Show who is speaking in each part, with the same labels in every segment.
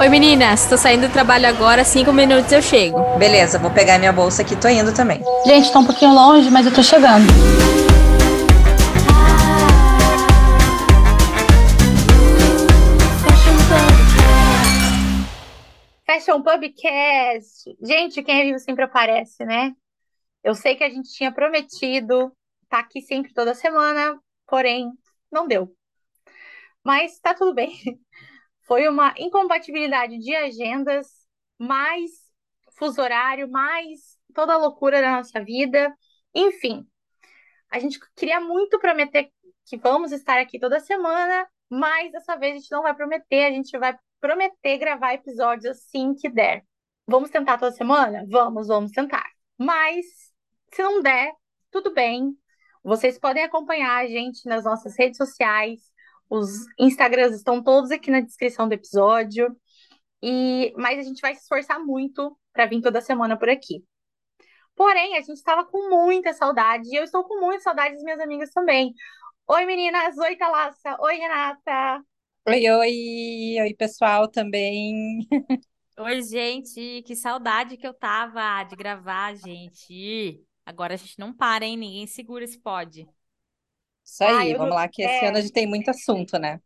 Speaker 1: Oi meninas, tô saindo do trabalho agora, cinco minutos eu chego.
Speaker 2: Beleza, vou pegar minha bolsa aqui, tô indo também.
Speaker 3: Gente, tá um pouquinho longe, mas eu tô chegando.
Speaker 4: Fashion Pubcast. Gente, quem é vivo sempre aparece, né? Eu sei que a gente tinha prometido estar tá aqui sempre toda semana, porém, não deu. Mas tá tudo bem. Foi uma incompatibilidade de agendas, mais fuso horário, mais toda a loucura da nossa vida. Enfim, a gente queria muito prometer que vamos estar aqui toda semana, mas dessa vez a gente não vai prometer, a gente vai prometer gravar episódios assim que der. Vamos tentar toda semana? Vamos, vamos tentar. Mas se não der, tudo bem. Vocês podem acompanhar a gente nas nossas redes sociais. Os Instagrams estão todos aqui na descrição do episódio. E mas a gente vai se esforçar muito para vir toda semana por aqui. Porém, a gente estava com muita saudade, e eu estou com muita saudade das minhas amigas também. Oi, meninas! Oi, Thalassa! Oi, Renata!
Speaker 5: Oi, oi! Oi, pessoal também!
Speaker 6: Oi, gente! Que saudade que eu tava de gravar, gente! Agora a gente não para, hein? Ninguém segura esse pod.
Speaker 5: Isso aí, vamos não... lá, que esse é... ano a gente tem muito assunto, né?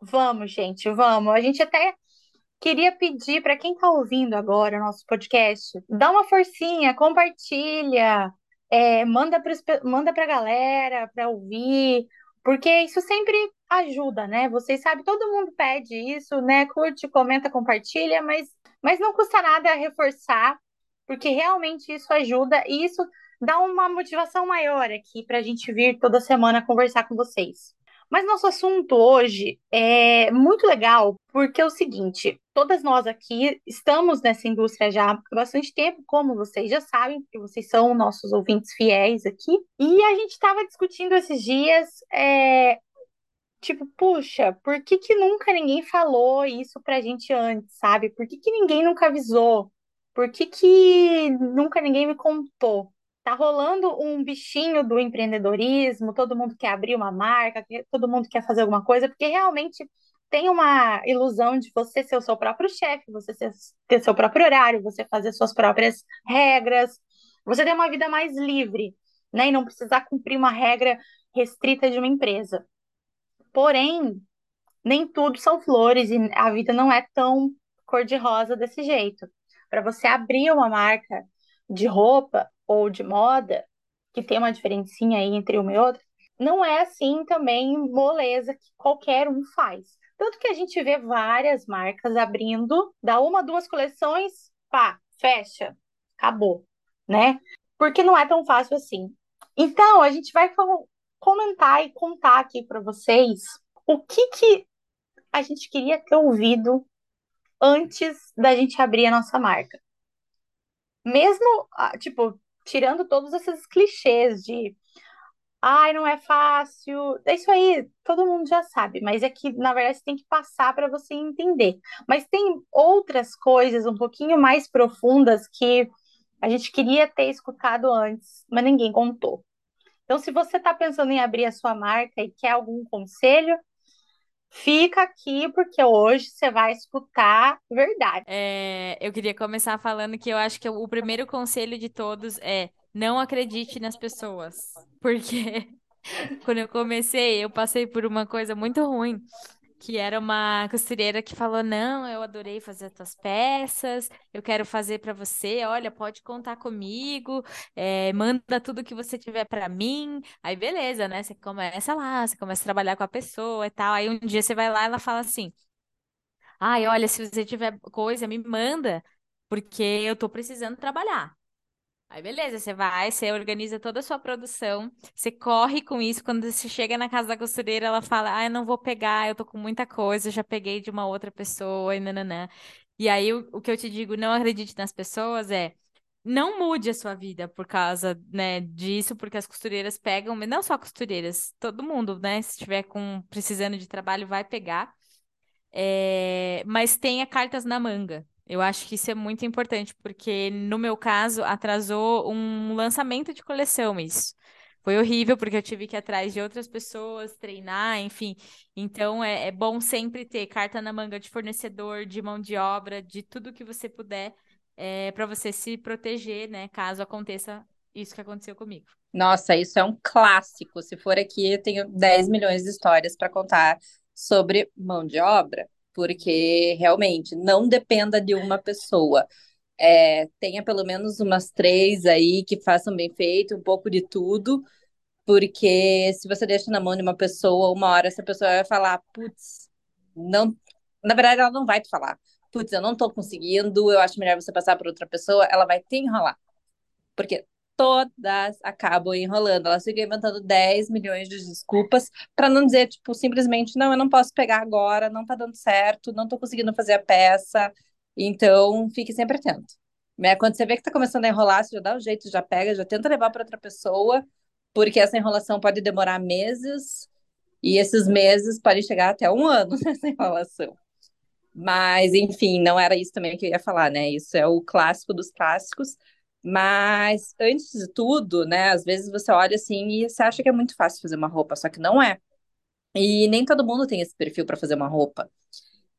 Speaker 4: Vamos, gente, vamos. A gente até queria pedir para quem está ouvindo agora o nosso podcast, dá uma forcinha, compartilha, é, manda para manda a galera para ouvir, porque isso sempre ajuda, né? Vocês sabem, todo mundo pede isso, né? Curte, comenta, compartilha, mas, mas não custa nada reforçar, porque realmente isso ajuda e isso dá uma motivação maior aqui para a gente vir toda semana conversar com vocês. Mas nosso assunto hoje é muito legal, porque é o seguinte: todas nós aqui estamos nessa indústria já há bastante tempo, como vocês já sabem, porque vocês são nossos ouvintes fiéis aqui. E a gente estava discutindo esses dias, é, tipo, puxa, por que, que nunca ninguém falou isso pra gente antes, sabe? Por que, que ninguém nunca avisou? Por que, que nunca ninguém me contou? Tá rolando um bichinho do empreendedorismo, todo mundo quer abrir uma marca, todo mundo quer fazer alguma coisa, porque realmente tem uma ilusão de você ser o seu próprio chefe, você ter seu próprio horário, você fazer suas próprias regras, você ter uma vida mais livre, né? E não precisar cumprir uma regra restrita de uma empresa. Porém, nem tudo são flores e a vida não é tão cor-de-rosa desse jeito. Para você abrir uma marca de roupa, ou de moda, que tem uma diferencinha aí entre uma e outra, não é assim também moleza que qualquer um faz. Tanto que a gente vê várias marcas abrindo, dá uma, duas coleções, pá, fecha, acabou, né? Porque não é tão fácil assim. Então, a gente vai comentar e contar aqui para vocês o que que a gente queria ter ouvido antes da gente abrir a nossa marca. Mesmo, ah, tipo, tirando todos esses clichês de ai, não é fácil. É isso aí, todo mundo já sabe, mas é que, na verdade, você tem que passar para você entender. Mas tem outras coisas um pouquinho mais profundas que a gente queria ter escutado antes, mas ninguém contou. Então, se você está pensando em abrir a sua marca e quer algum conselho, Fica aqui porque hoje você vai escutar verdade.
Speaker 6: É, eu queria começar falando que eu acho que o primeiro conselho de todos é não acredite nas pessoas. Porque quando eu comecei, eu passei por uma coisa muito ruim que era uma costureira que falou: Não, eu adorei fazer as tuas peças, eu quero fazer para você. Olha, pode contar comigo, é, manda tudo que você tiver para mim. Aí, beleza, né? Você começa lá, você começa a trabalhar com a pessoa e tal. Aí, um dia você vai lá e ela fala assim: Ai, olha, se você tiver coisa, me manda, porque eu tô precisando trabalhar. Aí beleza, você vai, você organiza toda a sua produção, você corre com isso. Quando você chega na casa da costureira, ela fala: Ah, eu não vou pegar, eu tô com muita coisa, já peguei de uma outra pessoa e nananã. E aí o, o que eu te digo, não acredite nas pessoas, é não mude a sua vida por causa, né, disso, porque as costureiras pegam, não só costureiras, todo mundo, né, se estiver com precisando de trabalho, vai pegar. É, mas tenha cartas na manga. Eu acho que isso é muito importante, porque no meu caso atrasou um lançamento de coleção isso. foi horrível, porque eu tive que ir atrás de outras pessoas, treinar, enfim. Então, é, é bom sempre ter carta na manga de fornecedor, de mão de obra, de tudo que você puder, é, para você se proteger, né? Caso aconteça isso que aconteceu comigo.
Speaker 5: Nossa, isso é um clássico. Se for aqui, eu tenho 10 milhões de histórias para contar sobre mão de obra, porque realmente não dependa de uma pessoa. É, tenha pelo menos umas três aí que façam bem feito, um pouco de tudo, porque se você deixa na mão de uma pessoa, uma hora essa pessoa vai falar, putz, não. Na verdade, ela não vai te falar, putz, eu não tô conseguindo, eu acho melhor você passar para outra pessoa, ela vai te enrolar. Porque todas acabam enrolando. Elas ficam inventando 10 milhões de desculpas para não dizer, tipo, simplesmente, não, eu não posso pegar agora, não tá dando certo, não tô conseguindo fazer a peça. Então, fique sempre atento. Né? Quando você vê que tá começando a enrolar, você já dá um jeito, já pega, já tenta levar para outra pessoa, porque essa enrolação pode demorar meses, e esses meses podem chegar até um ano nessa enrolação. Mas, enfim, não era isso também que eu ia falar, né? Isso é o clássico dos clássicos. Mas, antes de tudo, né, às vezes você olha assim e você acha que é muito fácil fazer uma roupa, só que não é. E nem todo mundo tem esse perfil para fazer uma roupa,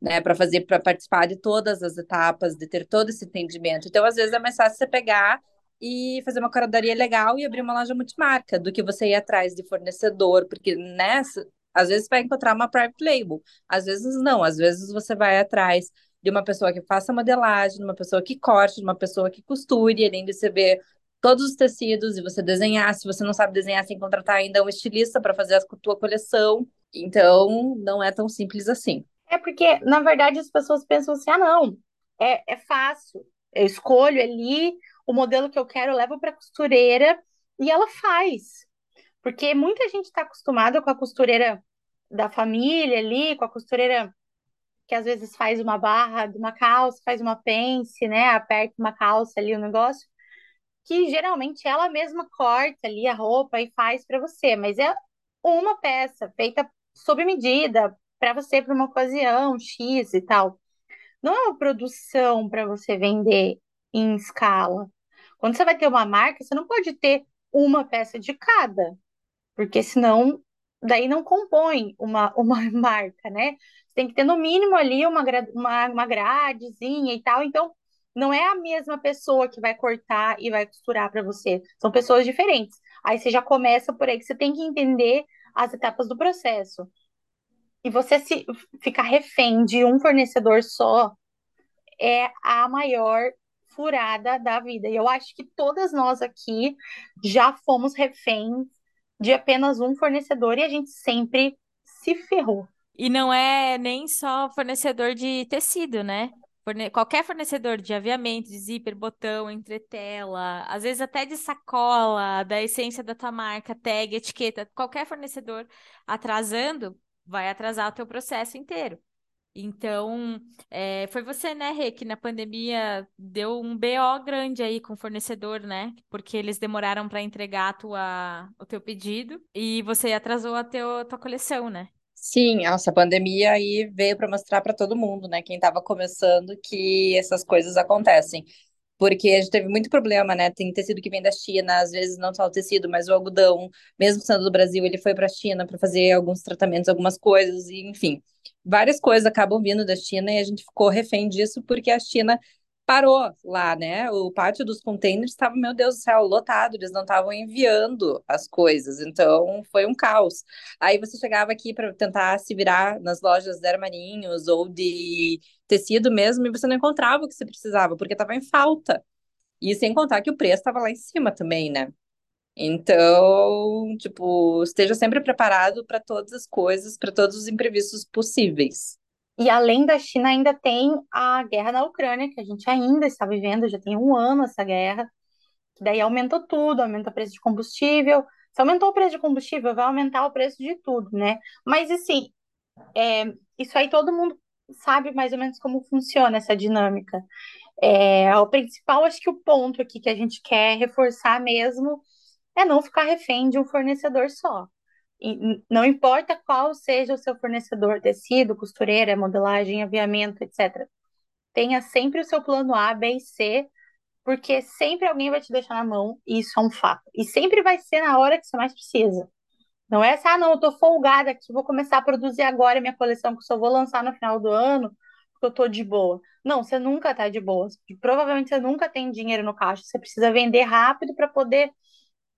Speaker 5: né, para fazer, para participar de todas as etapas, de ter todo esse entendimento. Então, às vezes é mais fácil você pegar e fazer uma curadoria legal e abrir uma loja multimarca do que você ir atrás de fornecedor, porque nessa, às vezes vai encontrar uma private label, às vezes não, às vezes você vai atrás de uma pessoa que faça modelagem, de uma pessoa que corte, de uma pessoa que costure, além de você ver todos os tecidos e você desenhar. Se você não sabe desenhar, sem contratar ainda um estilista para fazer a tua coleção. Então, não é tão simples assim.
Speaker 4: É porque, na verdade, as pessoas pensam assim: ah, não, é, é fácil. Eu escolho ali o modelo que eu quero, eu levo para a costureira e ela faz. Porque muita gente está acostumada com a costureira da família ali, com a costureira que às vezes faz uma barra de uma calça, faz uma pence, né? Aperta uma calça ali o negócio, que geralmente ela mesma corta ali a roupa e faz para você, mas é uma peça feita sob medida para você para uma ocasião X e tal. Não é uma produção para você vender em escala. Quando você vai ter uma marca, você não pode ter uma peça de cada, porque senão daí não compõe uma, uma marca, né? Tem que ter no mínimo ali uma, uma, uma gradezinha e tal. Então, não é a mesma pessoa que vai cortar e vai costurar para você. São pessoas diferentes. Aí você já começa por aí que você tem que entender as etapas do processo. E você se ficar refém de um fornecedor só é a maior furada da vida. E eu acho que todas nós aqui já fomos reféns de apenas um fornecedor e a gente sempre se ferrou.
Speaker 6: E não é nem só fornecedor de tecido, né? Forne... Qualquer fornecedor de aviamento, de zíper, botão, entretela, às vezes até de sacola, da essência da tua marca, tag, etiqueta, qualquer fornecedor atrasando, vai atrasar o teu processo inteiro. Então, é, foi você, né, Rê, que na pandemia deu um BO grande aí com o fornecedor, né? Porque eles demoraram para entregar a tua, o teu pedido e você atrasou a teu, tua coleção, né?
Speaker 5: Sim, nossa, a pandemia aí veio para mostrar para todo mundo, né? Quem estava começando que essas coisas acontecem porque a gente teve muito problema, né? Tem tecido que vem da China, às vezes não só o tecido, mas o algodão, mesmo sendo do Brasil, ele foi para a China para fazer alguns tratamentos, algumas coisas, e enfim, várias coisas acabam vindo da China e a gente ficou refém disso porque a China parou lá, né? O pátio dos containers estava, meu Deus do céu, lotado, eles não estavam enviando as coisas, então foi um caos. Aí você chegava aqui para tentar se virar nas lojas de armarinhos ou de tecido mesmo e você não encontrava o que você precisava, porque estava em falta. E sem contar que o preço estava lá em cima também, né? Então, tipo, esteja sempre preparado para todas as coisas, para todos os imprevistos possíveis.
Speaker 4: E além da China, ainda tem a guerra na Ucrânia, que a gente ainda está vivendo, já tem um ano essa guerra, que daí aumentou tudo, aumenta o preço de combustível. Se aumentou o preço de combustível, vai aumentar o preço de tudo, né? Mas assim, é, isso aí todo mundo sabe mais ou menos como funciona essa dinâmica. É, o principal, acho que o ponto aqui que a gente quer reforçar mesmo é não ficar refém de um fornecedor só não importa qual seja o seu fornecedor, tecido, costureira, modelagem, aviamento, etc. Tenha sempre o seu plano A, B e C, porque sempre alguém vai te deixar na mão, e isso é um fato. E sempre vai ser na hora que você mais precisa. Não é assim, ah, não, eu tô folgada aqui, vou começar a produzir agora minha coleção, que só vou lançar no final do ano, porque eu tô de boa. Não, você nunca tá de boa. Provavelmente você nunca tem dinheiro no caixa. Você precisa vender rápido para poder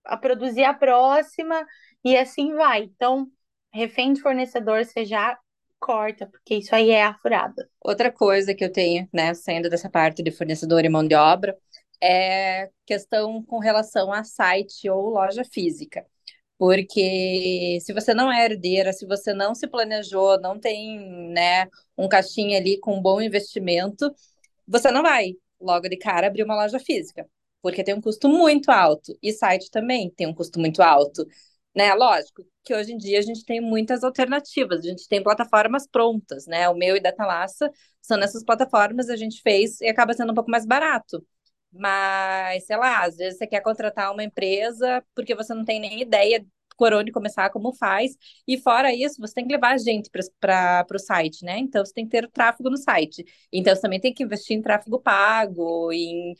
Speaker 4: a produzir a próxima e assim vai. Então, refém de fornecedor, você já corta, porque isso aí é a furada.
Speaker 5: Outra coisa que eu tenho, né, saindo dessa parte de fornecedor e mão de obra, é questão com relação a site ou loja física. Porque se você não é herdeira, se você não se planejou, não tem, né, um caixinha ali com um bom investimento, você não vai logo de cara abrir uma loja física, porque tem um custo muito alto e site também tem um custo muito alto, né? Lógico que hoje em dia a gente tem muitas alternativas, a gente tem plataformas prontas, né? O meu e da Talassa são nessas plataformas, a gente fez e acaba sendo um pouco mais barato. Mas, sei lá, às vezes você quer contratar uma empresa porque você não tem nem ideia por onde começar, como faz. E fora isso, você tem que levar gente para o site, né? Então você tem que ter o tráfego no site. Então você também tem que investir em tráfego pago, em,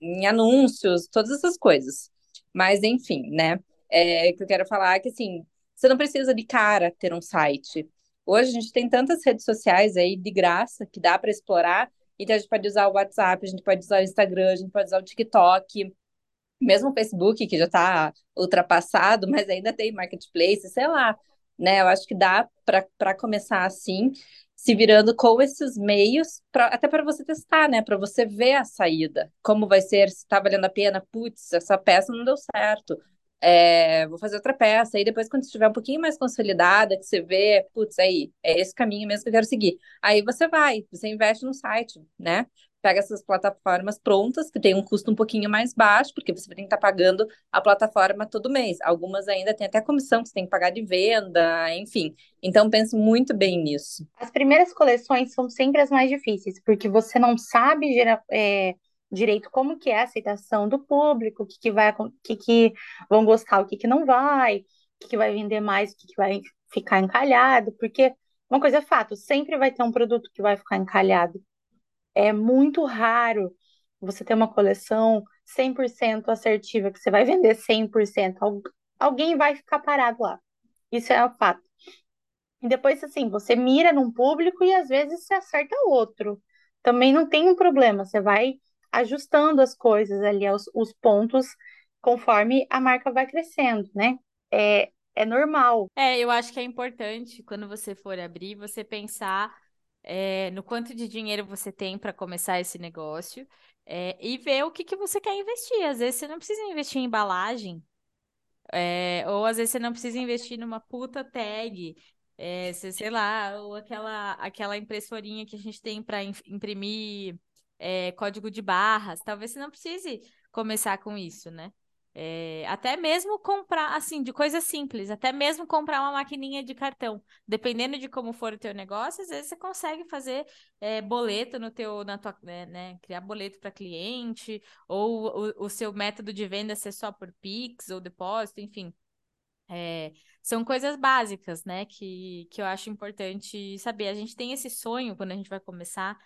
Speaker 5: em anúncios, todas essas coisas. Mas, enfim, né? É, que eu quero falar é que assim, você não precisa de cara ter um site. Hoje a gente tem tantas redes sociais aí de graça que dá para explorar então a gente pode usar o WhatsApp, a gente pode usar o Instagram, a gente pode usar o TikTok, mesmo o Facebook, que já está ultrapassado, mas ainda tem marketplace, sei lá. Né? Eu acho que dá para começar assim, se virando com esses meios, pra, até para você testar, né? Para você ver a saída, como vai ser, se está valendo a pena, putz, essa peça não deu certo é, vou fazer outra peça. E depois, quando estiver um pouquinho mais consolidada, que você vê, putz, aí, é esse caminho mesmo que eu quero seguir. Aí você vai, você investe no site, né? Pega essas plataformas prontas, que tem um custo um pouquinho mais baixo, porque você tem que estar pagando a plataforma todo mês. Algumas ainda tem até comissão que você tem que pagar de venda, enfim. Então, pense muito bem nisso.
Speaker 4: As primeiras coleções são sempre as mais difíceis, porque você não sabe gerar, é direito como que é a aceitação do público, o que, que vai, o que, que vão gostar, o que, que não vai, o que, que vai vender mais, o que, que vai ficar encalhado, porque uma coisa é fato, sempre vai ter um produto que vai ficar encalhado. É muito raro você ter uma coleção 100% assertiva, que você vai vender 100%. Alguém vai ficar parado lá. Isso é um fato. E depois, assim, você mira num público e às vezes você acerta outro. Também não tem um problema. Você vai ajustando as coisas ali, os, os pontos, conforme a marca vai crescendo, né? É, é normal.
Speaker 6: É, eu acho que é importante, quando você for abrir, você pensar é, no quanto de dinheiro você tem para começar esse negócio é, e ver o que, que você quer investir. Às vezes você não precisa investir em embalagem, é, ou às vezes você não precisa investir numa puta tag, é, sei lá, ou aquela, aquela impressorinha que a gente tem para imprimir é, código de barras. Talvez você não precise começar com isso, né? É, até mesmo comprar, assim, de coisas simples, até mesmo comprar uma maquininha de cartão. Dependendo de como for o teu negócio, às vezes você consegue fazer é, boleto no teu, na tua, né, né criar boleto para cliente, ou o, o, seu método de venda ser só por Pix ou depósito, enfim. É, são coisas básicas, né, que, que eu acho importante saber. A gente tem esse sonho quando a gente vai começar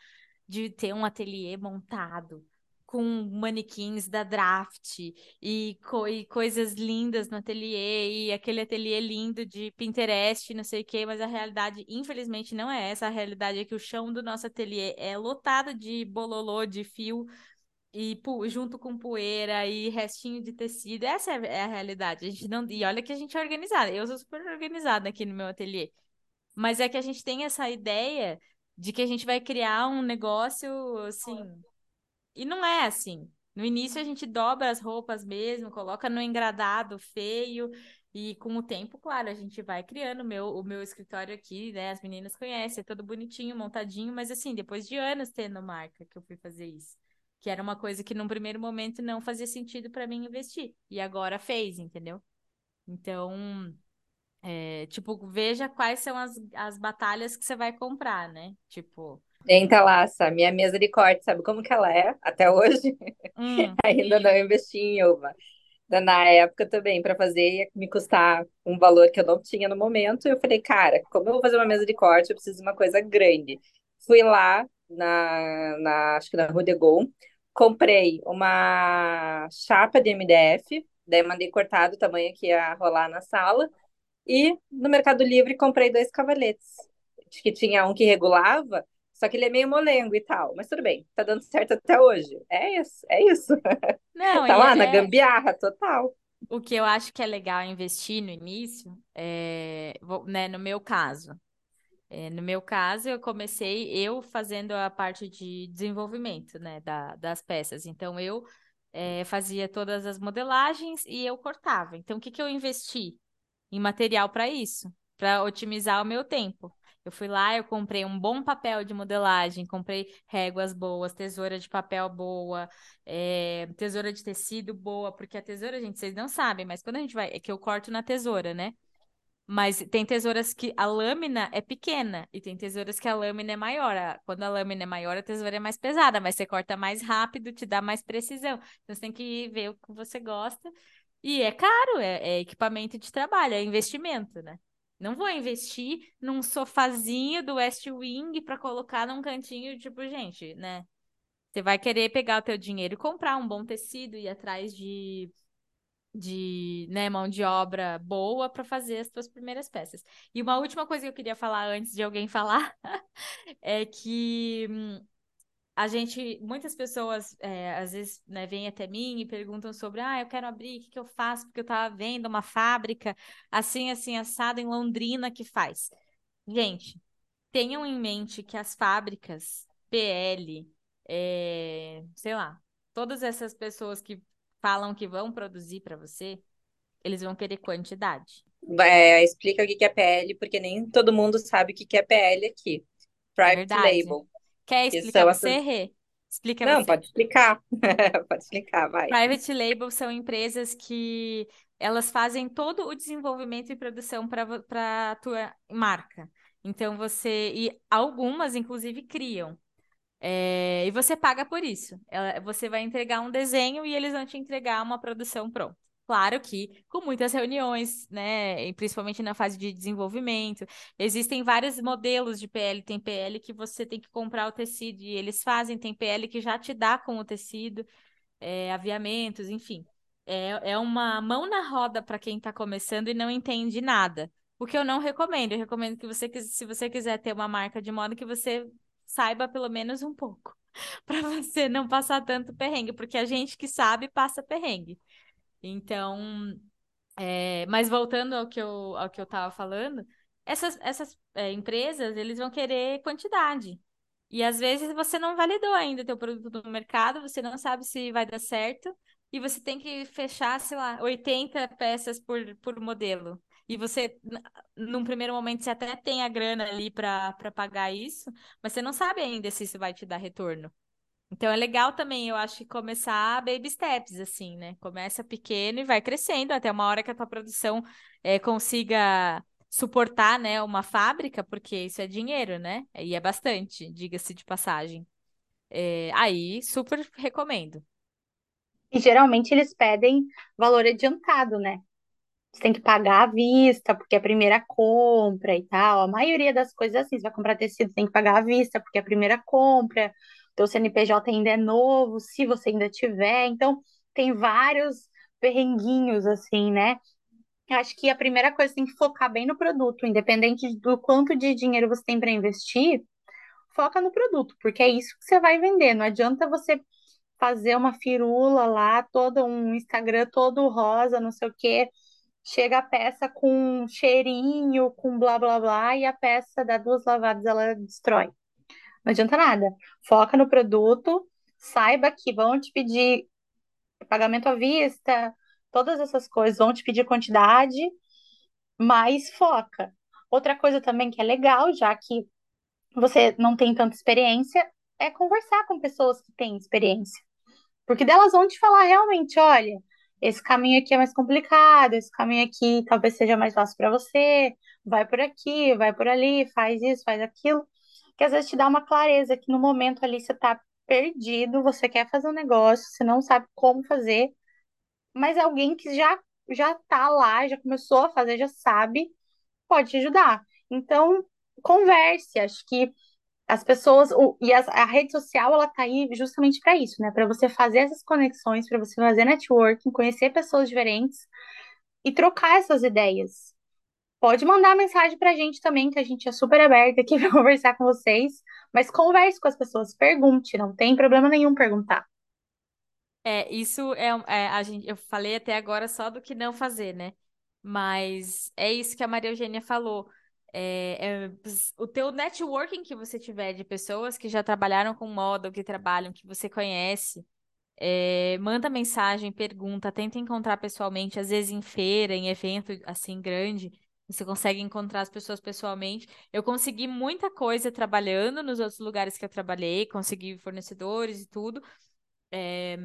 Speaker 6: de ter um ateliê montado com manequins da Draft e, co e, coisas lindas no ateliê e aquele ateliê lindo de Pinterest, não sei o quê, mas a realidade, infelizmente, não é essa. A realidade é que o chão do nosso ateliê é lotado de bololô, de fio e junto com poeira e restinho de tecido. Essa é, a realidade. A gente não e olha que a gente é organizada. Eu sou super organizada aqui no meu ateliê. Mas é que a gente tem essa ideia de que a gente vai criar um negócio assim. E não é assim. No início a gente dobra as roupas mesmo, coloca no engradado feio. E com o tempo, claro, a gente vai criando o meu, o meu escritório aqui, né? As meninas conhecem, é todo bonitinho, montadinho, mas assim, depois de anos tendo marca que eu fui fazer isso. Que era uma coisa que num primeiro momento não fazia sentido para mim investir. E agora fez, entendeu? Então, é, tipo, veja quais são as, as batalhas que você vai comprar, né? Tipo.
Speaker 5: Tenta lá, essa minha mesa de corte, sabe como que ela é até hoje? Hum. Ainda não investi em uva. Na época também, para fazer, ia me custar um valor que eu não tinha no momento. Eu falei, cara, como eu vou fazer uma mesa de corte, eu preciso de uma coisa grande. Fui lá na, na acho que na Rue de Gaulle, comprei uma chapa de MDF, daí mandei cortado o tamanho que ia rolar na sala, e no Mercado Livre comprei dois cavaletes. Que tinha um que regulava, só que ele é meio molengo e tal. Mas tudo bem, tá dando certo até hoje. É isso, é isso.
Speaker 6: Não,
Speaker 5: Tá lá na
Speaker 6: é,
Speaker 5: gambiarra total.
Speaker 6: o que eu acho que é legal investir no início, é, né, no meu caso. É, no meu caso, eu comecei eu fazendo a parte de desenvolvimento, né, da- das peças. Então, eu é, fazia todas as modelagens e eu cortava. Então, o que que eu investi? Em material para isso, para otimizar o meu tempo. Eu fui lá, eu comprei um bom papel de modelagem, comprei réguas boas, tesoura de papel boa, é, tesoura de tecido boa, porque a tesoura, gente, vocês não sabem, mas quando a gente vai, é que eu corto na tesoura, né? Mas tem tesouras que a lâmina é pequena e tem tesouras que a lâmina é maior. Quando a lâmina é maior, a tesoura é mais pesada, mas você corta mais rápido, te dá mais precisão. Então você tem que ver o que você gosta. E é caro, é, é equipamento de trabalho, é investimento, né? Não vou investir num sofazinho do West Wing para colocar num cantinho, tipo, gente, né? Você vai querer pegar o teu dinheiro e comprar um bom tecido e atrás de de, né, mão de obra boa para fazer as tuas primeiras peças. E uma última coisa que eu queria falar antes de alguém falar é que hum, a gente, muitas pessoas, é, às vezes, né, vêm até mim e perguntam sobre, ah, eu quero abrir, o que que eu faço? Porque eu estava vendo uma fábrica assim, assim, assada em Londrina que faz. Gente, tenham em mente que as fábricas, PL, é, sei lá, todas essas pessoas que falam que vão produzir para você, eles vão querer quantidade.
Speaker 5: É, explica o que é PL, porque nem todo mundo sabe o que é PL aqui. Private
Speaker 6: verdade.
Speaker 5: Label.
Speaker 6: Quer
Speaker 5: Que
Speaker 6: explicar
Speaker 5: são
Speaker 6: você,
Speaker 5: essas...
Speaker 6: Rê? Explica
Speaker 5: Não,
Speaker 6: você.
Speaker 5: pode explicar. Pode explicar, vai.
Speaker 6: Private Label são empresas que elas fazem todo o desenvolvimento e produção para para a tua marca. Então você e algumas inclusive criam. É, e você paga por isso. Ela- você vai entregar um desenho e eles vão te entregar uma produção pronta. Claro que com muitas reuniões, né? Principalmente na fase de desenvolvimento. Existem vários modelos de PL. Tem PL que você tem que comprar o tecido e eles fazem, tem PL que já te dá com o tecido, é, aviamentos, enfim. É, é uma mão na roda para quem está começando e não entende nada. O que eu não recomendo. Eu recomendo que você, se você quiser ter uma marca de moda, que você saiba pelo menos um pouco, para você não passar tanto perrengue, porque a gente que sabe passa perrengue. Então, é, mas voltando ao que eu, ao que eu estava falando, essas, essas é, empresas, eles vão querer quantidade. E às vezes você não validou ainda o teu produto no mercado, você não sabe se vai dar certo, e você tem que fechar, sei lá, 80 peças por, por modelo. E você, num primeiro momento, você até tem a grana ali para pagar isso, mas você não sabe ainda se isso vai te dar retorno. Então é legal também, eu acho que começar baby steps, assim, né? Começa pequeno e vai crescendo até uma hora que a tua produção eh, consiga suportar, né, uma fábrica, porque isso é dinheiro, né? E é bastante, diga-se de passagem. Eh, aí, super recomendo.
Speaker 4: E geralmente eles pedem valor adiantado, né? Você tem que pagar à vista, porque é a primeira compra e tal. A maioria das coisas é assim, você vai comprar tecido, tem que pagar à vista, porque é a primeira compra. Teu CNPJ ainda é novo, se você ainda tiver. Então, tem vários perrenguinhos, assim, né? Acho que a primeira coisa tem que focar bem no produto, independente do quanto de dinheiro você tem para investir, foca no produto, porque é isso que você vai vender. Não adianta você fazer uma firula lá, todo um Instagram todo rosa, não sei o quê. Chega a peça com cheirinho, com blá blá blá, e a peça dá duas lavadas, ela destrói. Não adianta nada. Foca no produto, saiba que vão te pedir pagamento à vista, todas essas coisas, vão te pedir quantidade, mas foca. Outra coisa também que é legal, já que você não tem tanta experiência, é conversar com pessoas que têm experiência. Porque delas vão te falar realmente, olha, esse caminho aqui é mais complicado, esse caminho aqui talvez seja mais fácil para você, vai por aqui, vai por ali, faz isso, faz aquilo, que às vezes te dá uma clareza que no momento ali você tá perdido, você quer fazer um negócio, você não sabe como fazer, mas alguém que já já tá lá, já começou a fazer, já sabe, pode te ajudar. Então, converse, acho que As pessoas, o, e as- a, rede social, ela tá aí justamente para isso, né? Para você fazer essas conexões, para você fazer networking, conhecer pessoas diferentes e trocar essas ideias. Pode mandar mensagem pra gente também, que a gente é super aberta aqui para conversar com vocês, mas converse com as pessoas, pergunte, não tem problema nenhum perguntar.
Speaker 6: É, isso é, é, a gente, eu falei até agora só do que não fazer, né? Mas é isso que a Maria Eugênia falou. É, é, o teu networking que você tiver de pessoas que já trabalharam com moda, ou que trabalham, que você conhece, é, manda mensagem, pergunta, tenta encontrar pessoalmente, às vezes em feira, em evento assim grande, você consegue encontrar as pessoas pessoalmente. Eu consegui muita coisa trabalhando nos outros lugares que eu trabalhei, consegui fornecedores e tudo. É,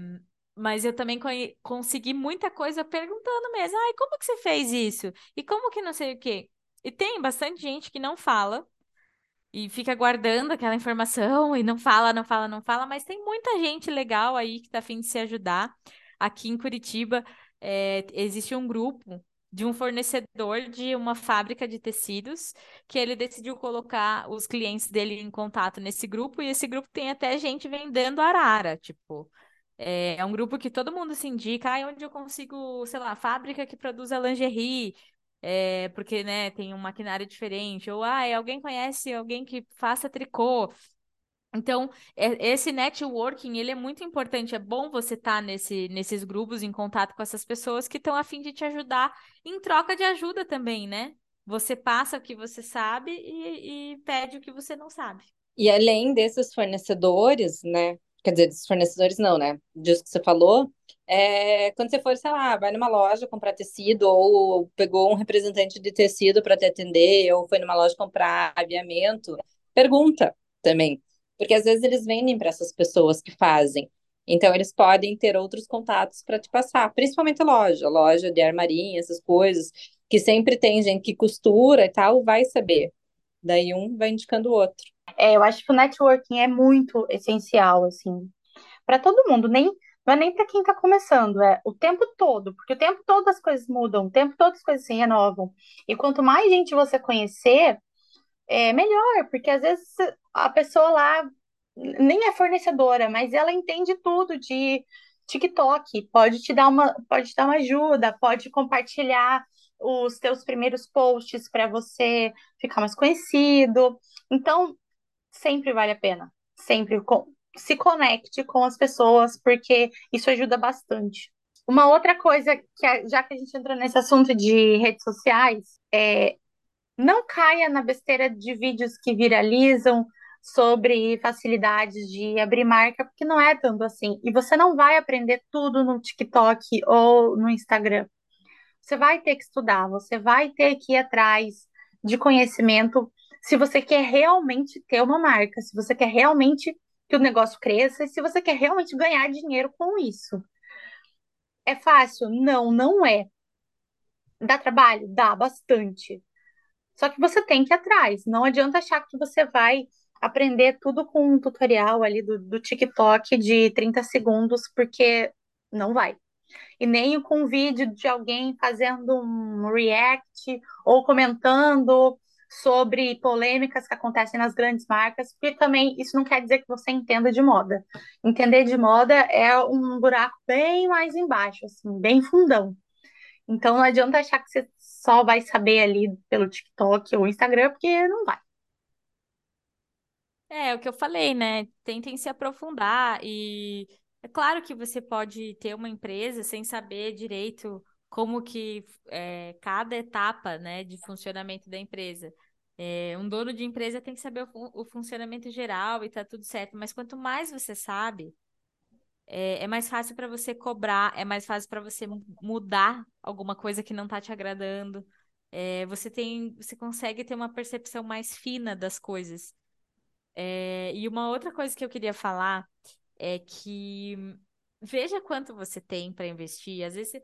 Speaker 6: mas eu também consegui muita coisa perguntando mesmo. Ai, como que você fez isso? E como que não sei o quê? E tem bastante gente que não fala e fica guardando aquela informação e não fala, não fala, não fala, mas tem muita gente legal aí que tá afim de se ajudar. Aqui em Curitiba, é, existe um grupo de um fornecedor de uma fábrica de tecidos que ele decidiu colocar os clientes dele em contato nesse grupo e esse grupo tem até gente vendendo arara, tipo, é, é um grupo que todo mundo se indica, ah, onde eu consigo, sei lá, fábrica que produz a lingerie, é, porque, né, tem um maquinário diferente, ou, ah, alguém conhece alguém que faça tricô, então, é, esse networking, ele é muito importante. É bom você estar tá nesse, nesses grupos, em contato com essas pessoas que estão a fim de te ajudar, em troca de ajuda também, né? Você passa o que você sabe e, e pede o que você não sabe.
Speaker 5: E além desses fornecedores, né? Quer dizer, dos fornecedores não, né? Disso que você falou, é, quando você for, sei lá, vai numa loja comprar tecido, ou pegou um representante de tecido para te atender, ou foi numa loja comprar aviamento, pergunta também porque às vezes eles vendem para essas pessoas que fazem. Então, eles podem ter outros contatos para te passar, principalmente a loja, loja de armarinha, essas coisas, que sempre tem gente que costura e tal, vai saber. Daí um vai indicando o outro.
Speaker 4: É, eu acho que o networking é muito essencial, assim, para todo mundo, nem não é nem para quem está começando, é o tempo todo, porque o tempo todo as coisas mudam, o tempo todo as coisas se renovam. E quanto mais gente você conhecer, é melhor, porque às vezes a pessoa lá nem é fornecedora, mas ela entende tudo de TikTok, pode te dar uma, pode te dar uma ajuda, pode compartilhar os teus primeiros posts para você ficar mais conhecido. Então, sempre vale a pena. Sempre se conecte com as pessoas, porque isso ajuda bastante. Uma outra coisa que já que a gente entrou nesse assunto de redes sociais, é não caia na besteira de vídeos que viralizam sobre facilidades de abrir marca, porque não é tanto assim. E você não vai aprender tudo no TikTok ou no Instagram. Você vai ter que estudar, você vai ter que ir atrás de conhecimento se você quer realmente ter uma marca, se você quer realmente que o negócio cresça e se você quer realmente ganhar dinheiro com isso. É fácil? Não, não é. Dá trabalho? Dá bastante. Só que você tem que ir atrás. Não adianta achar que você vai aprender tudo com um tutorial ali do, do TikTok de 30 segundos, porque não vai. E nem com um vídeo de alguém fazendo um react ou comentando sobre polêmicas que acontecem nas grandes marcas, porque também isso não quer dizer que você entenda de moda. Entender de moda é um buraco bem mais embaixo, assim, bem fundão. Então não adianta achar que você só vai saber ali pelo TikTok ou Instagram, porque não vai.
Speaker 6: É, o que eu falei, né? Tentem se aprofundar e é claro que você pode ter uma empresa sem saber direito como que é, cada etapa, né, de funcionamento da empresa. É, um dono de empresa tem que saber o, o funcionamento geral e tá tudo certo, mas quanto mais você sabe, é, é mais fácil para você cobrar, é mais fácil para você mudar alguma coisa que não está te agradando. É, você tem, você consegue ter uma percepção mais fina das coisas. É, e uma outra coisa que eu queria falar é que veja quanto você tem para investir. Às vezes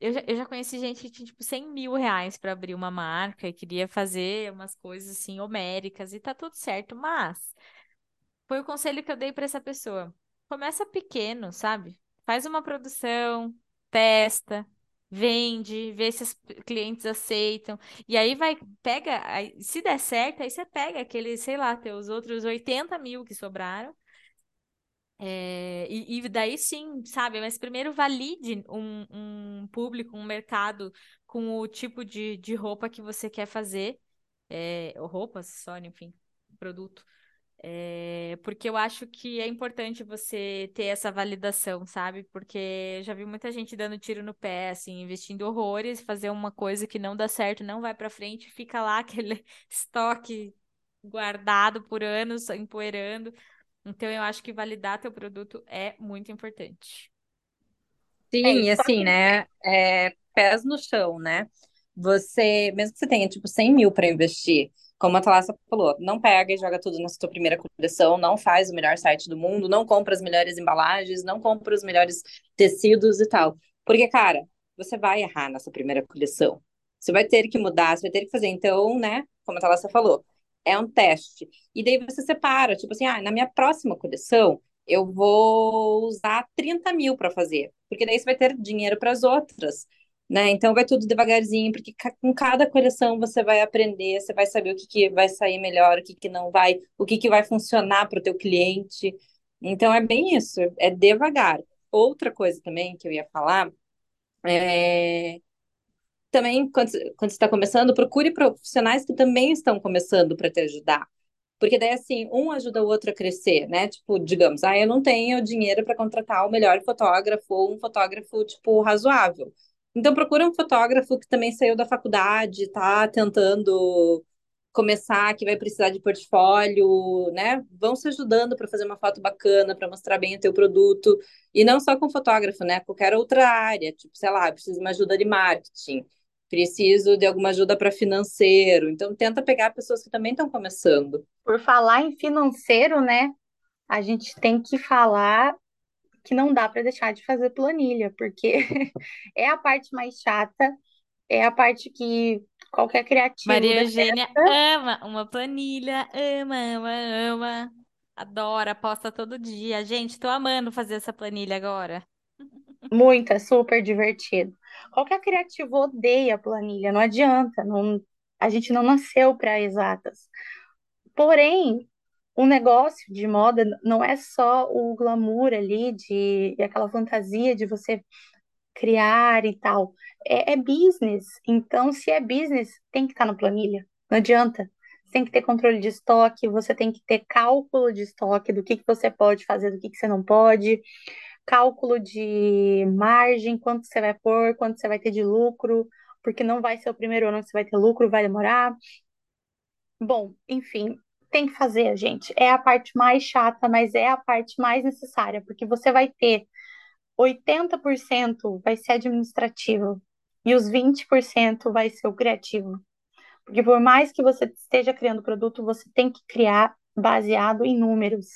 Speaker 6: eu já, eu já conheci gente que tinha tipo 100 mil reais para abrir uma marca e queria fazer umas coisas assim homéricas e tá tudo certo, mas foi o conselho que eu dei para essa pessoa. Começa pequeno, sabe? Faz uma produção, testa, vende, vê se os clientes aceitam. E aí vai, pega, se der certo, aí você pega aqueles, sei lá, teus outros 80 mil que sobraram. É, e, e, daí sim, sabe? Mas primeiro valide um, um público, um mercado com o tipo de, de roupa que você quer fazer, é, ou roupa, acessório, enfim, produto. É, porque eu acho que é importante você ter essa validação, sabe? Porque já vi muita gente dando tiro no pé, assim, investindo horrores, fazer uma coisa que não dá certo, não vai para frente, fica lá aquele estoque guardado por anos, empoeirando. Então eu acho que validar teu produto é muito importante.
Speaker 5: Sim,
Speaker 4: É,
Speaker 5: e
Speaker 4: só
Speaker 5: assim, né? É, pés no chão, né? Você, mesmo que você tenha, tipo, 100 mil para investir, como a Thalassa falou, não pega e joga tudo na sua primeira coleção, não faz o melhor site do mundo, não compra as melhores embalagens, não compra os melhores tecidos e tal. Porque, cara, você vai errar nessa primeira coleção. Você vai ter que mudar, você vai ter que fazer. Então, né? Como a Thalassa falou, é um teste. E daí você separa, tipo assim, ah, na minha próxima coleção, eu vou usar 30 mil para fazer, porque daí você vai ter dinheiro para as outras, né? Então vai tudo devagarzinho, porque com cada coleção você vai aprender, você vai saber o que, que vai sair melhor, o que, que não vai, o que, que vai funcionar para o teu cliente. Então é bem isso, é devagar. Outra coisa também que eu ia falar é também, quando, quando você está começando, procure profissionais que também estão começando para te ajudar. Porque daí, assim, um ajuda o outro a crescer, né? Tipo, digamos, ah, eu não tenho dinheiro para contratar o melhor fotógrafo ou um fotógrafo, tipo, razoável. Então, procura um fotógrafo que também saiu da faculdade, tá tentando começar, que vai precisar de portfólio, né? Vão se ajudando para fazer uma foto bacana, para mostrar bem o teu produto. E não só com fotógrafo, né? Qualquer outra área, tipo, sei lá, preciso de uma ajuda de marketing preciso de alguma ajuda para financeiro. Então, tenta pegar pessoas que também estão começando.
Speaker 4: por falar em financeiro, né? A gente tem que falar que não dá para deixar de fazer planilha, porque é a parte mais chata, é a parte que qualquer criativo
Speaker 6: Maria Eugênia ama uma planilha, ama, ama, ama. Adora, posta todo dia. Gente, tô amando fazer essa planilha agora.
Speaker 4: Muito, é super divertido. Qualquer criativo odeia planilha, não adianta, não, a gente não nasceu para exatas. Porém, o negócio de moda não é só o glamour ali de aquela fantasia de você criar e tal. É, é business. Então, se é business, tem que estar na planilha. Não adianta. Você tem que ter controle de estoque, você tem que ter cálculo de estoque do que que você pode fazer, do que que você não pode, cálculo de margem, quanto você vai pôr, quanto você vai ter de lucro, porque não vai ser o primeiro ano que você vai ter lucro, vai demorar. Bom, enfim, tem que fazer, gente. É a parte mais chata, mas é a parte mais necessária, porque você vai ter 80% vai ser administrativo e os 20% vai ser o criativo. Porque por mais que você esteja criando produto, você tem que criar baseado em números,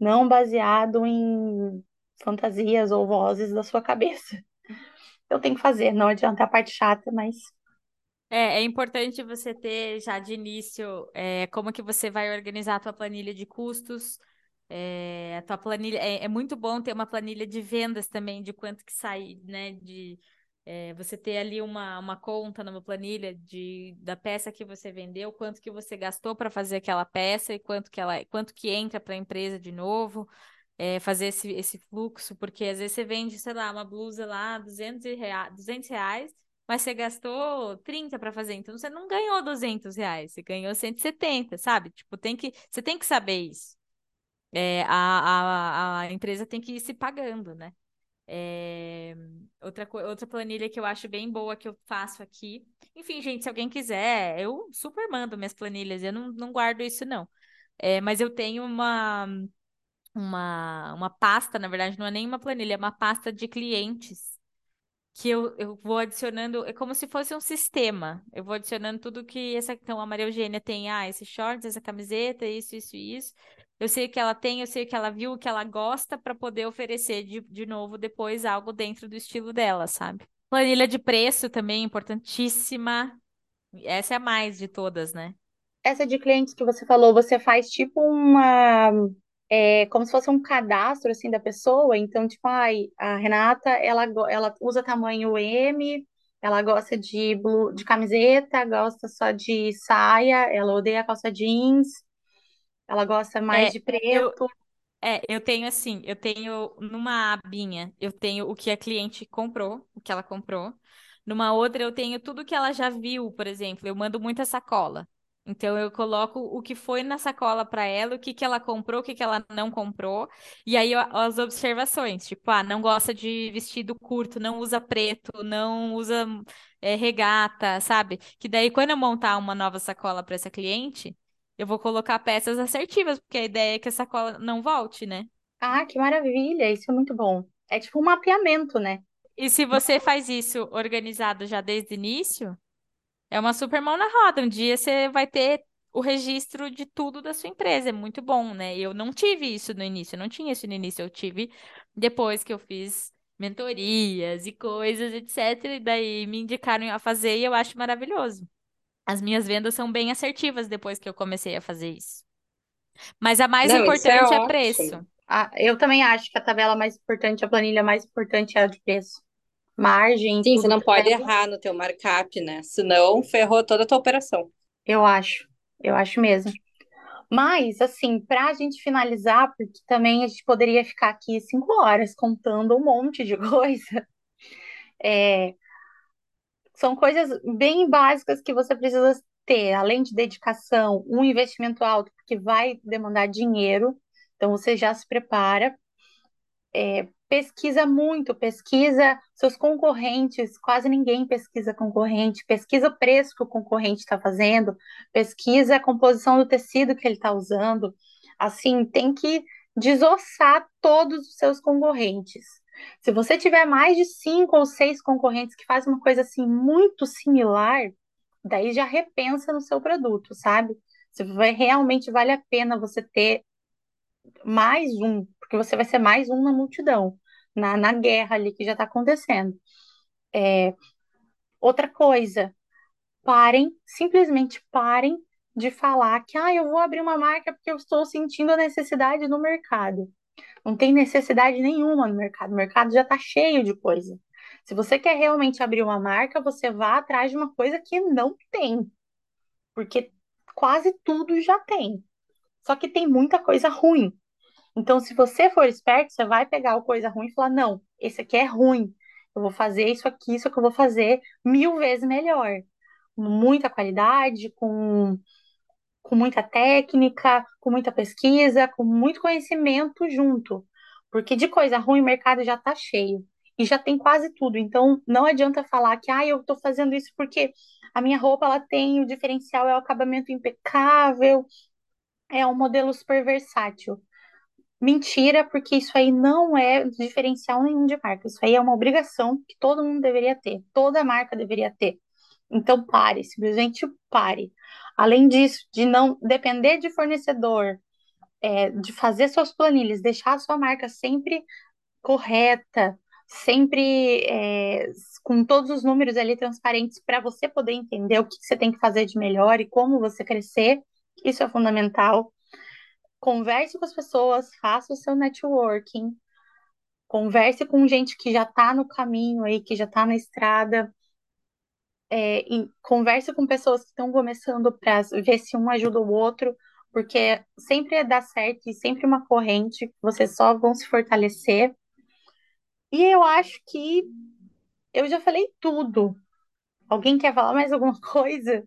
Speaker 4: não baseado em fantasias ou vozes da sua cabeça. Eu tenho que fazer, não adianta a parte chata, mas
Speaker 6: É, é importante você ter já de início é, como que você vai organizar a tua planilha de custos. É, a tua planilha é, é muito bom ter uma planilha de vendas também, de quanto que sai, né? De é, você ter ali uma, uma conta numa planilha de, da peça que você vendeu, quanto que você gastou para fazer aquela peça e quanto que ela, quanto que entra para a empresa de novo. fazer esse, esse fluxo, porque às vezes você vende, sei lá, uma blusa lá, 200 reais, 200 reais, mas você gastou 30 para fazer, então você não ganhou 200 reais, você ganhou 170, sabe? Tipo, tem que, você tem que saber isso. É, a, a, a empresa tem que ir se pagando, né? É, outra, outra planilha que eu acho bem boa que eu faço aqui. Enfim, gente, se alguém quiser, eu super mando minhas planilhas, eu não, não guardo isso, não. É, mas eu tenho uma, uma, uma pasta, na verdade, não é nem uma planilha, é uma pasta de clientes que eu, eu vou adicionando, é como se fosse um sistema. Eu vou adicionando tudo que essa, então a Maria Eugênia tem, ah, esse shorts, essa camiseta, isso, isso, isso. Eu sei o que ela tem, eu sei o que ela viu, o que ela gosta para poder oferecer de, de novo depois algo dentro do estilo dela, sabe? Planilha de preço também importantíssima. Essa é a mais de todas, né?
Speaker 4: essa de clientes que você falou, você faz tipo uma é como se fosse um cadastro assim da pessoa. Então, tipo, ai, a Renata, ela, ela usa tamanho M, ela gosta de, blu- de camiseta, gosta só de saia, ela odeia calça jeans, ela gosta mais
Speaker 6: É,
Speaker 4: de
Speaker 6: eu,
Speaker 4: preto.
Speaker 6: é, eu tenho assim, eu tenho numa abinha, eu tenho o que a cliente comprou, o que ela comprou. Numa outra, eu tenho tudo que ela já viu, por exemplo. Eu mando muita sacola. Então, eu coloco o que foi na sacola para ela, o que que ela comprou, o que que ela não comprou. E aí, as observações. Tipo, ah, não gosta de vestido curto, não usa preto, não usa é, regata, sabe? Que daí, quando eu montar uma nova sacola para essa cliente, eu vou colocar peças assertivas, porque a ideia é que a sacola não volte, né?
Speaker 4: Ah, que maravilha, isso é muito bom. É tipo um mapeamento, né?
Speaker 6: E se você faz isso organizado já desde o início, é uma super mão na roda. Um dia você vai ter o registro de tudo da sua empresa. É muito bom, né? Eu não tive isso no início, eu não tinha isso no início, eu tive depois que eu fiz mentorias e coisas, etc. E daí me indicaram a fazer e eu acho maravilhoso. As minhas vendas são bem assertivas depois que eu comecei a fazer isso. Mas a mais
Speaker 5: Não, é
Speaker 6: importante é
Speaker 5: ótimo.
Speaker 6: preço.
Speaker 4: Ah, eu também acho que a tabela mais importante, a planilha mais importante é a de preço. Margem,
Speaker 5: Sim, você não pode errar no teu markup, né? Senão ferrou toda a tua operação.
Speaker 4: eu acho. Eu acho mesmo. Mas, assim, para a gente finalizar, porque também a gente poderia ficar aqui cinco horas contando um monte de coisa, é, são coisas bem básicas que você precisa ter, além de dedicação, um investimento alto, porque vai demandar dinheiro, então você já se prepara. É, pesquisa muito, pesquisa seus concorrentes, quase ninguém pesquisa concorrente, pesquisa o preço que o concorrente está fazendo, pesquisa a composição do tecido que ele está usando. Assim, tem que desossar todos os seus concorrentes. Se você tiver mais de cinco ou seis concorrentes que fazem uma coisa assim muito similar, daí já repensa no seu produto, sabe? Se vai, realmente vale a pena você ter mais um, porque você vai ser mais um na multidão, na, na guerra ali que já está acontecendo. É, outra coisa, parem, simplesmente parem de falar que ah, eu vou abrir uma marca porque eu estou sentindo a necessidade no mercado. Não tem necessidade nenhuma no mercado, o mercado já está cheio de coisa. Se você quer realmente abrir uma marca, você vá atrás de uma coisa que não tem, porque quase tudo já tem. Só que tem muita coisa ruim. Então, se você for esperto, você vai pegar o coisa ruim e falar: não, esse aqui é ruim. Eu vou fazer isso aqui, isso que eu vou fazer mil vezes melhor. Com muita qualidade, com, com muita técnica, com muita pesquisa, com muito conhecimento junto. Porque de coisa ruim o mercado já está cheio. E já tem quase tudo. Então, não adianta falar que ah, eu estou fazendo isso porque a minha roupa ela tem o diferencial, é o acabamento impecável, é um modelo super versátil. Mentira, porque isso aí não é diferencial nenhum de marca. Isso aí é uma obrigação que todo mundo deveria ter, toda marca deveria ter. Então pare, simplesmente pare. Além disso, de não depender de fornecedor, é, de fazer suas planilhas, deixar a sua marca sempre correta, sempre é, com todos os números ali transparentes para você poder entender o que você tem que fazer de melhor e como você crescer. Isso é fundamental converse com as pessoas, faça o seu networking, converse com gente que já está no caminho aí, que já está na estrada, é, e converse com pessoas que estão começando para ver se um ajuda o outro, porque sempre dá certo e sempre uma corrente, vocês só vão se fortalecer. E eu acho que eu já falei tudo. Alguém quer falar mais alguma coisa?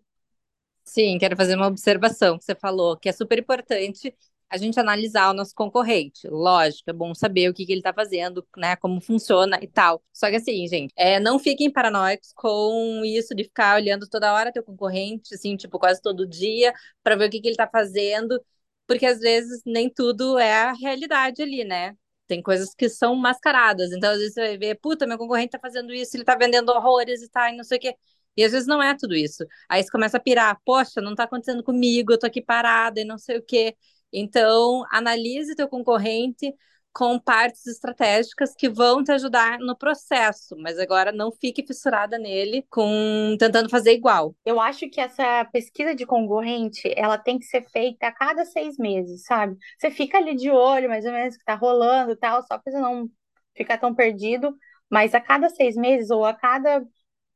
Speaker 5: Sim, quero fazer uma observação que você falou, que é super importante a gente analisar o nosso concorrente. Lógico, é bom saber o que, que ele está fazendo, né? Como funciona e tal. Só que assim, gente, é, não fiquem paranoicos com isso de ficar olhando toda hora teu concorrente, assim, tipo, quase todo dia, para ver o que, que ele está fazendo, porque às vezes nem tudo é a realidade ali, né? Tem coisas que são mascaradas. Então, às vezes você vai ver, puta, meu concorrente tá fazendo isso, ele tá vendendo horrores e tá, e não sei o quê. E às vezes não é tudo isso. Aí você começa a pirar, poxa, não tá acontecendo comigo, eu tô aqui parada e não sei o quê. Então, analise teu concorrente, com partes estratégicas que vão te ajudar no processo, mas agora não fique fissurada nele com tentando fazer igual.
Speaker 4: Eu acho que essa pesquisa de concorrente, ela tem que ser feita a cada seis meses, sabe? Você fica ali de olho, mais ou menos, que tá rolando e tal, só pra você não ficar tão perdido, mas a cada seis meses ou a cada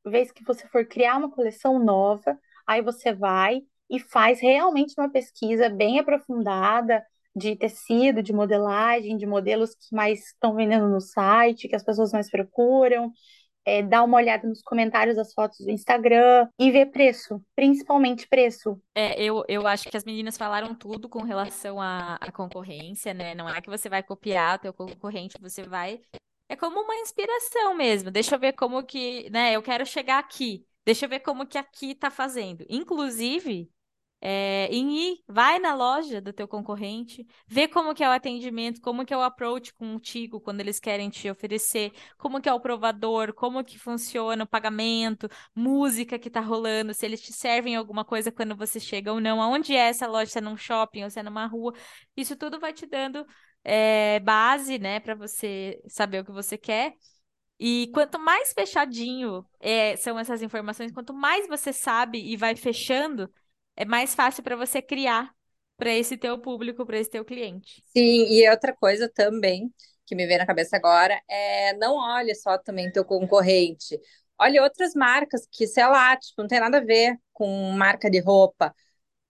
Speaker 4: vez que você for criar uma coleção nova, aí você vai e faz realmente uma pesquisa bem aprofundada de tecido, de modelagem, de modelos que mais estão vendendo no site, que as pessoas mais procuram. É, dá uma olhada nos comentários das fotos do Instagram e ver preço, principalmente preço.
Speaker 6: É, eu, eu acho que as meninas falaram tudo com relação à, à concorrência, né? Não é que você vai copiar o teu concorrente, você vai. É como uma inspiração mesmo. Deixa eu ver como que, né? Eu quero chegar aqui. Deixa eu ver como que aqui tá fazendo. Inclusive, é, em ir, vai na loja do teu concorrente, vê como que é o atendimento, como que é o approach contigo quando eles querem te oferecer, como que é o provador, como que funciona o pagamento, música que tá rolando, se eles te servem alguma coisa quando você chega ou não, aonde é essa loja, se é num shopping ou se é numa rua, isso tudo vai te dando é, base, né, para você saber o que você quer. E quanto mais fechadinho é, são essas informações, quanto mais você sabe e vai fechando, é mais fácil para você criar para esse teu público, para esse teu cliente.
Speaker 5: Sim, e outra coisa também que me vem na cabeça agora é não olhe só também teu concorrente. Olhe outras marcas que, sei lá, tipo, não tem nada a ver com marca de roupa,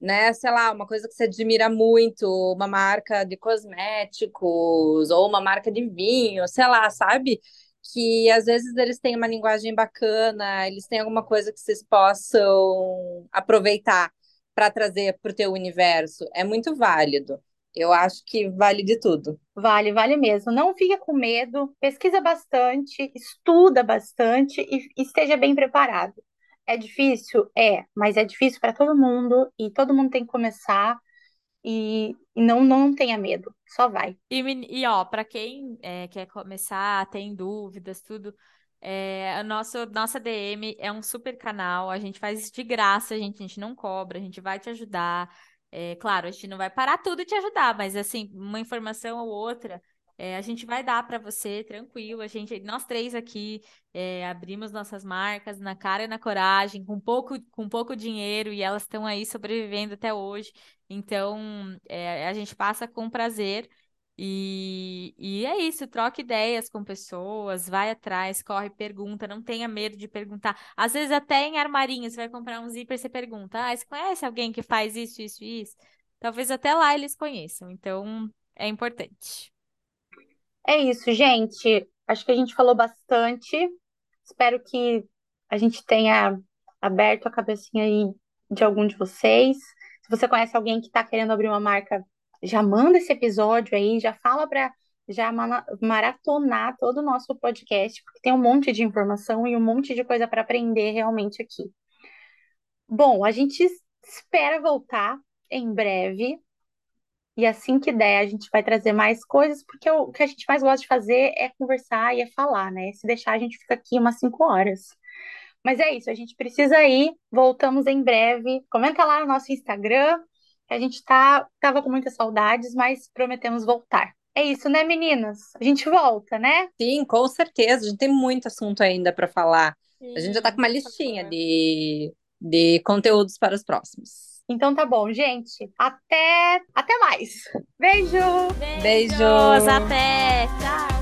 Speaker 5: né? Sei lá, uma coisa que você admira muito, uma marca de cosméticos ou uma marca de vinho, sei lá, sabe? Que às vezes eles têm uma linguagem bacana, eles têm alguma coisa que vocês possam aproveitar para trazer para o teu universo é muito válido. Eu acho que vale de tudo.
Speaker 4: Vale, vale mesmo. Não fica com medo, pesquisa bastante, estuda bastante e, e esteja bem preparado. É difícil? É, mas é difícil para todo mundo e todo mundo tem que começar e, não, não tenha medo, só vai.
Speaker 6: E, e ó, para quem é, quer começar, tem dúvidas, tudo, é, a nossa, nossa DM é um super canal, a gente faz isso de graça, a gente, a gente não cobra, a gente vai te ajudar. É, claro, a gente não vai parar tudo e te ajudar, mas assim, uma informação ou outra, é, a gente vai dar para você tranquilo. A gente, nós três aqui é, abrimos nossas marcas na cara e na coragem, com pouco, com pouco dinheiro, e elas estão aí sobrevivendo até hoje. Então, é, a gente passa com prazer. E, e é isso, troca ideias com pessoas, vai atrás, corre, pergunta, não tenha medo de perguntar. Às vezes até em armarinho, você vai comprar um zíper, você pergunta, ah, você conhece alguém que faz isso, isso e isso? Talvez até lá eles conheçam, então é importante.
Speaker 4: É isso, gente. Acho que a gente falou bastante. Espero que a gente tenha aberto a cabecinha aí de algum de vocês. Se você conhece alguém que está querendo abrir uma marca já manda esse episódio aí, já fala para já maratonar todo o nosso podcast, porque tem um monte de informação e um monte de coisa para aprender realmente aqui. Bom, a gente espera voltar em breve. E assim que der, a gente vai trazer mais coisas, porque o que a gente mais gosta de fazer é conversar e é falar, né? Se deixar, a gente fica aqui umas cinco horas. Mas é isso, a gente precisa ir. Voltamos em breve. Comenta lá no nosso Instagram, a gente tá, tava com muitas saudades, mas prometemos voltar. É isso, né, meninas? A gente volta, né?
Speaker 5: Sim, com certeza. A gente tem muito assunto ainda para falar. Sim, a gente já tá com uma listinha de, de conteúdos para os próximos.
Speaker 4: Então tá bom, gente. Até, até mais. Beijo.
Speaker 6: Beijos. Beijos. Até. Tchau.